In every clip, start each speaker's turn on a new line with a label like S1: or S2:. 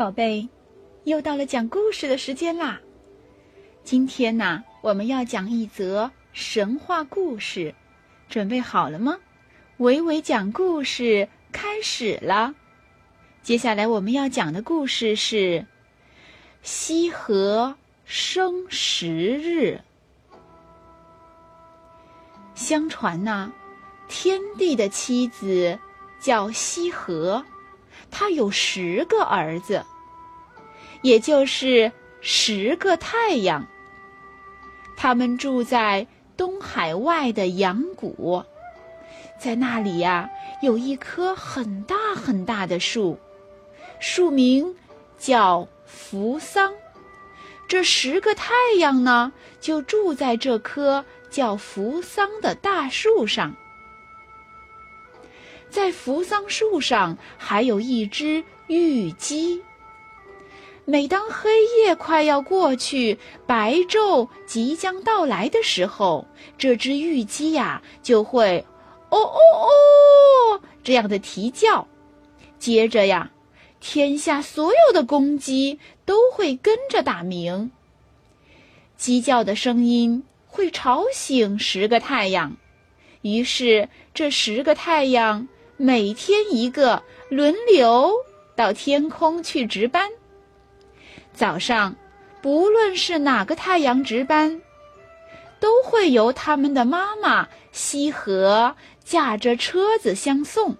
S1: 宝贝，又到了讲故事的时间啦！今天呢，我们要讲一则神话故事，准备好了吗？伟伟讲故事开始了。接下来我们要讲的故事是西河生十日。相传呢，天帝的妻子叫西河。他有十个儿子，也就是十个太阳。他们住在东海外的阳谷，在那里呀，有一棵很大很大的树，树名叫扶桑。这十个太阳呢，就住在这棵叫扶桑的大树上。在扶桑树上还有一只玉鸡。每当黑夜快要过去，白昼即将到来的时候，这只玉鸡呀就会“哦哦哦”这样的啼叫。接着呀，天下所有的公鸡都会跟着打鸣。鸡叫的声音会吵醒十个太阳，于是这十个太阳。每天一个轮流到天空去值班。早上，不论是哪个太阳值班，都会由他们的妈妈西河驾着车子相送。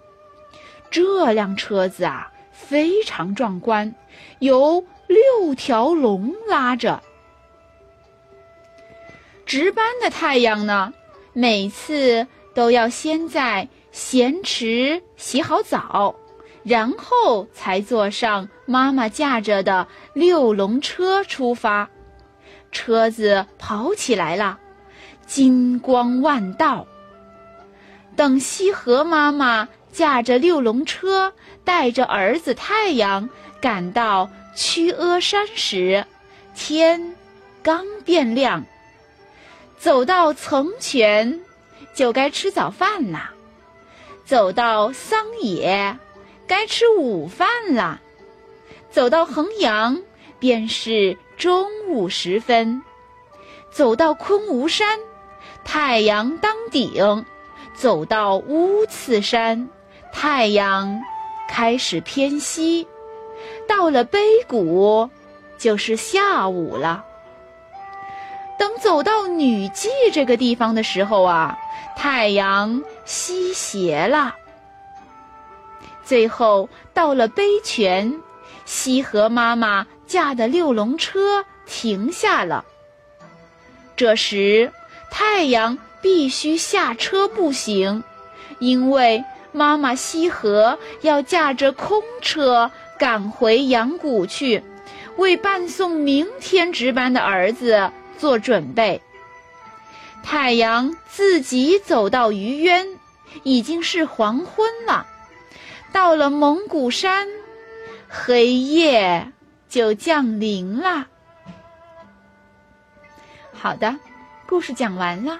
S1: 这辆车子啊，非常壮观，由六条龙拉着。值班的太阳呢，每次都要先在。咸池洗好澡，然后才坐上妈妈驾着的六龙车出发。车子跑起来了，金光万道。等西河妈妈驾着六龙车，带着儿子太阳赶到曲阿山时，天刚变亮。走到层泉，就该吃早饭啦。走到桑野，该吃午饭了；走到衡阳，便是中午时分；走到昆吾山，太阳当顶；走到乌次山，太阳开始偏西；到了碑谷，就是下午了。等走到女祭这个地方的时候啊。太阳西斜了，最后到了碑泉，西河妈妈驾的六龙车停下了。这时，太阳必须下车步行，因为妈妈西河要驾着空车赶回阳谷去，为伴送明天值班的儿子做准备。太阳自己走到鱼渊，已经是黄昏了。到了蒙古山，黑夜就降临了。好的，故事讲完了。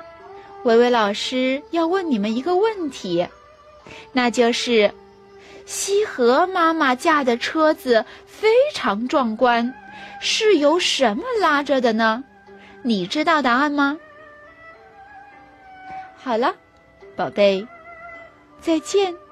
S1: 维维老师要问你们一个问题，那就是：西河妈妈驾的车子非常壮观，是由什么拉着的呢？你知道答案吗？好了，宝贝，再见。